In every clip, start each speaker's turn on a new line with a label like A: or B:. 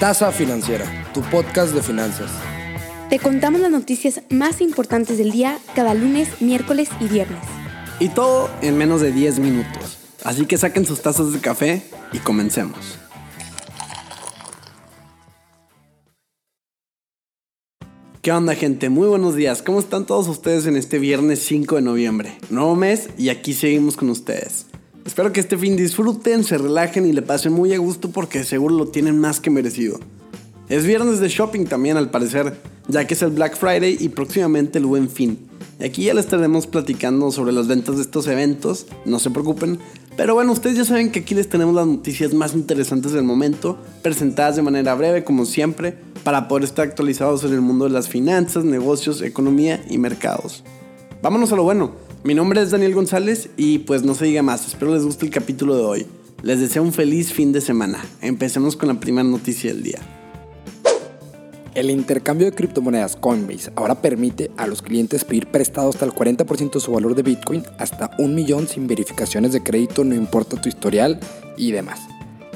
A: Tasa Financiera, tu podcast de finanzas.
B: Te contamos las noticias más importantes del día cada lunes, miércoles y viernes.
C: Y todo en menos de 10 minutos. Así que saquen sus tazas de café y comencemos. ¿Qué onda gente? Muy buenos días. ¿Cómo están todos ustedes en este viernes 5 de noviembre? Nuevo mes y aquí seguimos con ustedes. Espero que este fin disfruten, se relajen y le pasen muy a gusto porque seguro lo tienen más que merecido. Es viernes de shopping también al parecer, ya que es el Black Friday y próximamente el Buen Fin. Y aquí ya les estaremos platicando sobre las ventas de estos eventos, no se preocupen. Pero bueno, ustedes ya saben que aquí les tenemos las noticias más interesantes del momento, presentadas de manera breve como siempre, para poder estar actualizados en el mundo de las finanzas, negocios, economía y mercados. Vámonos a lo bueno. Mi nombre es Daniel González y pues no se diga más, espero les guste el capítulo de hoy. Les deseo un feliz fin de semana. Empecemos con la primera noticia del día.
A: El intercambio de criptomonedas Coinbase ahora permite a los clientes pedir prestado hasta el 40% de su valor de Bitcoin hasta un millón sin verificaciones de crédito, no importa tu historial y demás.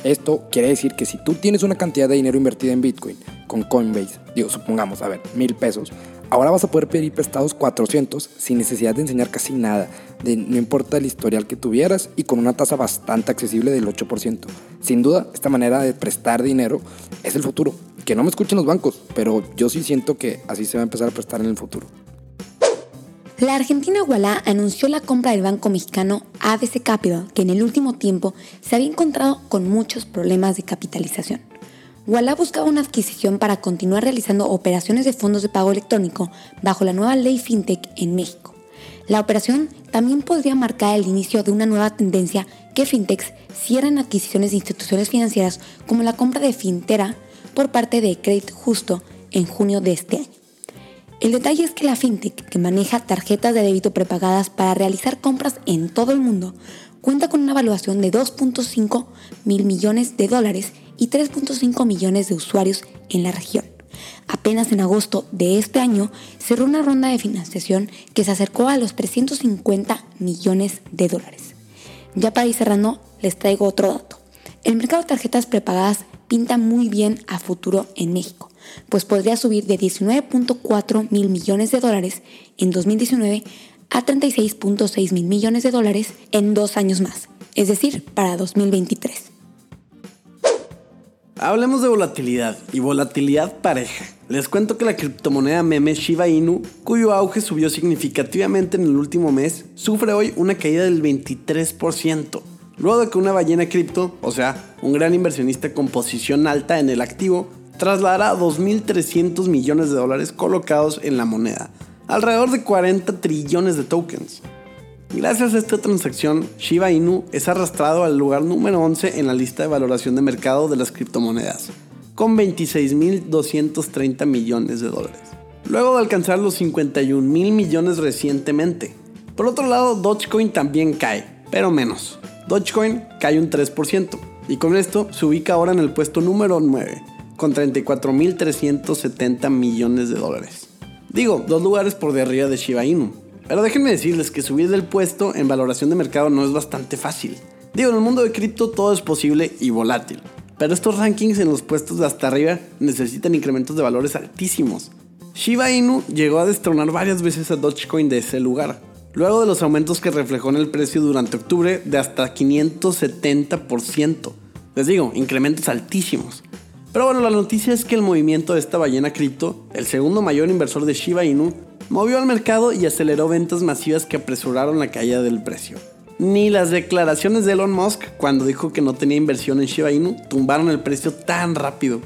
A: Esto quiere decir que si tú tienes una cantidad de dinero invertida en Bitcoin con Coinbase, digo, supongamos, a ver, mil pesos, ahora vas a poder pedir prestados 400 sin necesidad de enseñar casi nada, de, no importa el historial que tuvieras y con una tasa bastante accesible del 8%. Sin duda, esta manera de prestar dinero es el futuro. Que no me escuchen los bancos, pero yo sí siento que así se va a empezar a prestar en el futuro.
B: La Argentina Walla anunció la compra del banco mexicano ABC Capital, que en el último tiempo se había encontrado con muchos problemas de capitalización. Walla buscaba una adquisición para continuar realizando operaciones de fondos de pago electrónico bajo la nueva ley FinTech en México. La operación también podría marcar el inicio de una nueva tendencia que fintechs cierren adquisiciones de instituciones financieras como la compra de Fintera por parte de Credit Justo en junio de este año. El detalle es que la fintech, que maneja tarjetas de débito prepagadas para realizar compras en todo el mundo, cuenta con una evaluación de 2.5 mil millones de dólares y 3.5 millones de usuarios en la región. Apenas en agosto de este año cerró una ronda de financiación que se acercó a los 350 millones de dólares. Ya para ir cerrando, les traigo otro dato. El mercado de tarjetas prepagadas pinta muy bien a futuro en México, pues podría subir de 19.4 mil millones de dólares en 2019 a 36.6 mil millones de dólares en dos años más, es decir, para 2023.
C: Hablemos de volatilidad y volatilidad pareja. Les cuento que la criptomoneda meme Shiba Inu, cuyo auge subió significativamente en el último mes, sufre hoy una caída del 23%. Luego de que una ballena cripto, o sea, un gran inversionista con posición alta en el activo, trasladará 2.300 millones de dólares colocados en la moneda, alrededor de 40 trillones de tokens. Gracias a esta transacción, Shiba Inu es arrastrado al lugar número 11 en la lista de valoración de mercado de las criptomonedas, con 26.230 millones de dólares, luego de alcanzar los 51 mil millones recientemente. Por otro lado, Dogecoin también cae, pero menos. Dogecoin cae un 3%, y con esto se ubica ahora en el puesto número 9, con 34.370 millones de dólares. Digo, dos lugares por de arriba de Shiba Inu. Pero déjenme decirles que subir del puesto en valoración de mercado no es bastante fácil. Digo, en el mundo de cripto todo es posible y volátil. Pero estos rankings en los puestos de hasta arriba necesitan incrementos de valores altísimos. Shiba Inu llegó a destronar varias veces a Dogecoin de ese lugar, luego de los aumentos que reflejó en el precio durante octubre de hasta 570%. Les digo, incrementos altísimos. Pero bueno, la noticia es que el movimiento de esta ballena cripto, el segundo mayor inversor de Shiba Inu, movió al mercado y aceleró ventas masivas que apresuraron la caída del precio. Ni las declaraciones de Elon Musk cuando dijo que no tenía inversión en Shiba Inu tumbaron el precio tan rápido.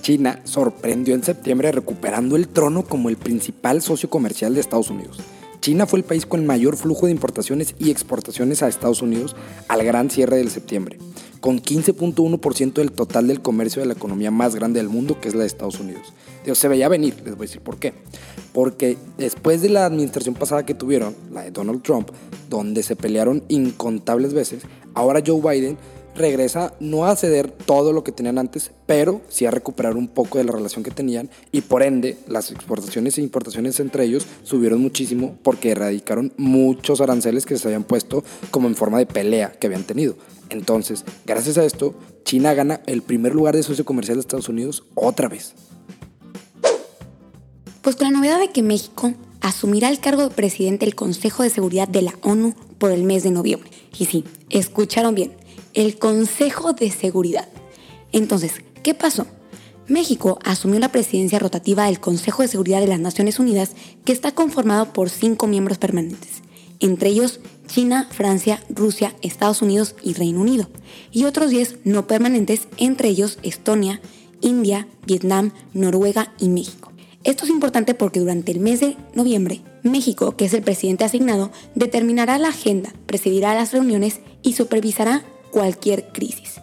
A: China sorprendió en septiembre recuperando el trono como el principal socio comercial de Estados Unidos. China fue el país con mayor flujo de importaciones y exportaciones a Estados Unidos al gran cierre del septiembre, con 15.1% del total del comercio de la economía más grande del mundo, que es la de Estados Unidos. Dios, se veía venir, les voy a decir por qué. Porque después de la administración pasada que tuvieron, la de Donald Trump, donde se pelearon incontables veces, ahora Joe Biden regresa no a ceder todo lo que tenían antes, pero sí a recuperar un poco de la relación que tenían y por ende las exportaciones e importaciones entre ellos subieron muchísimo porque erradicaron muchos aranceles que se habían puesto como en forma de pelea que habían tenido. Entonces, gracias a esto, China gana el primer lugar de socio comercial de Estados Unidos otra vez.
B: Pues con la novedad de que México asumirá el cargo de presidente del Consejo de Seguridad de la ONU por el mes de noviembre. Y sí, escucharon bien, el Consejo de Seguridad. Entonces, ¿qué pasó? México asumió la presidencia rotativa del Consejo de Seguridad de las Naciones Unidas, que está conformado por cinco miembros permanentes, entre ellos China, Francia, Rusia, Estados Unidos y Reino Unido, y otros 10 no permanentes, entre ellos Estonia, India, Vietnam, Noruega y México. Esto es importante porque durante el mes de noviembre, México, que es el presidente asignado, determinará la agenda, presidirá las reuniones y supervisará cualquier crisis.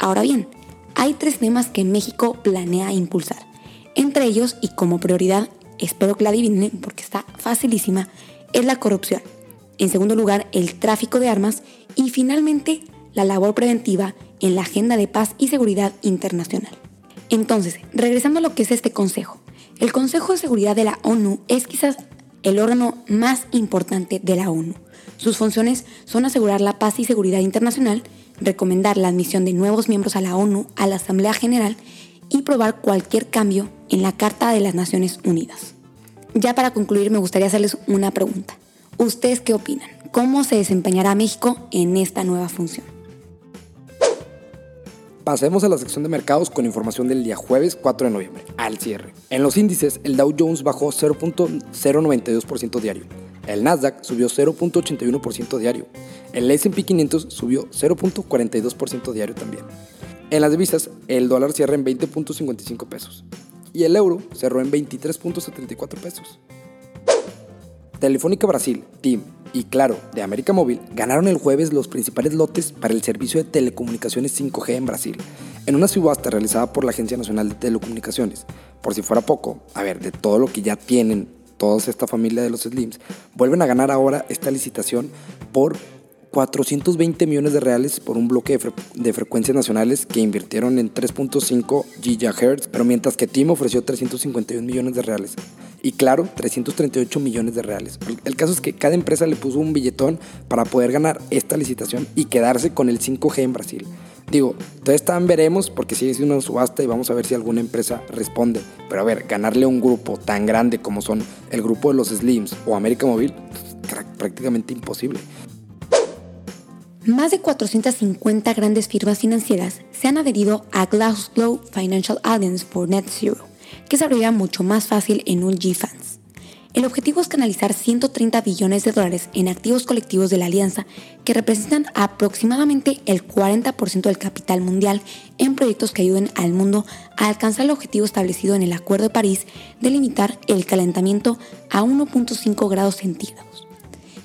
B: Ahora bien, hay tres temas que México planea impulsar. Entre ellos, y como prioridad, espero que la adivinen porque está facilísima, es la corrupción. En segundo lugar, el tráfico de armas y finalmente la labor preventiva en la agenda de paz y seguridad internacional. Entonces, regresando a lo que es este consejo. El Consejo de Seguridad de la ONU es quizás el órgano más importante de la ONU. Sus funciones son asegurar la paz y seguridad internacional, recomendar la admisión de nuevos miembros a la ONU, a la Asamblea General y probar cualquier cambio en la Carta de las Naciones Unidas. Ya para concluir me gustaría hacerles una pregunta. ¿Ustedes qué opinan? ¿Cómo se desempeñará México en esta nueva función?
A: Pasemos a la sección de mercados con información del día jueves 4 de noviembre, al cierre. En los índices, el Dow Jones bajó 0.092% diario, el Nasdaq subió 0.81% diario, el S&P 500 subió 0.42% diario también. En las divisas, el dólar cierra en 20.55 pesos y el euro cerró en 23.74 pesos. Telefónica Brasil, TIM, y Claro de América Móvil ganaron el jueves los principales lotes para el servicio de telecomunicaciones 5G en Brasil, en una subasta realizada por la Agencia Nacional de Telecomunicaciones. Por si fuera poco, a ver, de todo lo que ya tienen toda esta familia de los Slims, vuelven a ganar ahora esta licitación por 420 millones de reales por un bloque de, frecuencias nacionales que invirtieron en 3.5 GHz, pero mientras que TIM ofreció 351 millones de reales y claro, 338 millones de reales. El, caso es que cada empresa le puso un billetón para poder ganar esta licitación y quedarse con el 5G en Brasil. Digo, entonces también veremos porque sigue siendo una subasta y vamos a ver si alguna empresa responde. Pero a ver, ganarle a un grupo tan grande como son el grupo de los Slims o América Móvil, prácticamente imposible.
B: Más de 450 grandes firmas financieras se han adherido a Glasgow Financial Alliance for Net Zero que se abriría mucho más fácil en un G-Funds. El objetivo es canalizar 130 billones de dólares en activos colectivos de la alianza que representan aproximadamente el 40% del capital mundial en proyectos que ayuden al mundo a alcanzar el objetivo establecido en el Acuerdo de París de limitar el calentamiento a 1.5 grados centígrados.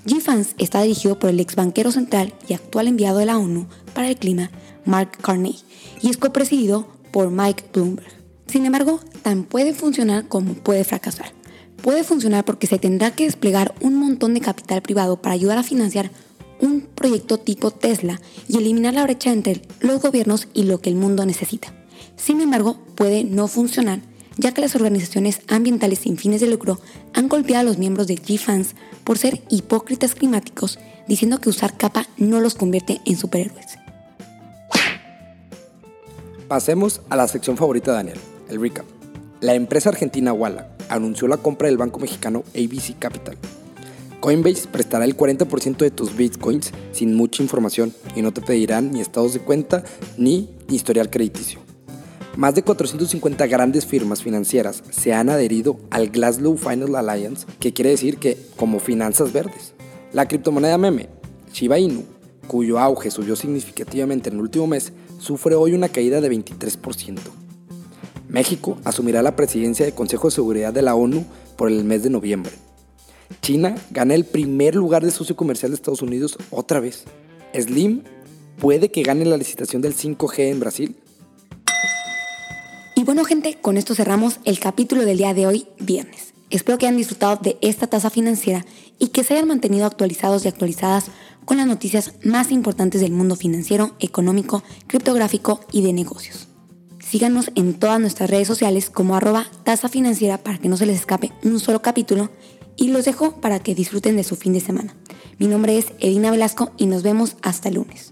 B: G-Funds está dirigido por el ex banquero central y actual enviado de la ONU para el clima, Mark Carney, y es copresidido por Mike Bloomberg. Sin embargo, tan puede funcionar como puede fracasar. Puede funcionar porque se tendrá que desplegar un montón de capital privado para ayudar a financiar un proyecto tipo Tesla y eliminar la brecha entre los gobiernos y lo que el mundo necesita. Sin embargo, puede no funcionar, ya que las organizaciones ambientales sin fines de lucro han golpeado a los miembros de G-Fans por ser hipócritas climáticos, diciendo que usar capa no los convierte en superhéroes.
A: Pasemos a la sección favorita de Daniel, el recap. La empresa argentina Walla anunció la compra del banco mexicano ABC Capital. Coinbase prestará el 40% de tus bitcoins sin mucha información y no te pedirán ni estados de cuenta ni historial crediticio. Más de 450 grandes firmas financieras se han adherido al Glasgow Final Alliance, que quiere decir que como finanzas verdes. La criptomoneda meme, Shiba Inu, cuyo auge subió significativamente en el último mes, sufre hoy una caída de 23%. México asumirá la presidencia del Consejo de Seguridad de la ONU por el mes de noviembre. China gana el primer lugar de socio comercial de Estados Unidos otra vez. Slim puede que gane la licitación del 5G en Brasil.
B: Bueno gente, con esto cerramos el capítulo del día de hoy, viernes. Espero que hayan disfrutado de esta tasa financiera y que se hayan mantenido actualizados y actualizadas con las noticias más importantes del mundo financiero, económico, criptográfico y de negocios. Síganos en todas nuestras redes sociales como arroba tasa financiera para que no se les escape un solo capítulo y los dejo para que disfruten de su fin de semana. Mi nombre es Edina Velasco y nos vemos hasta el lunes.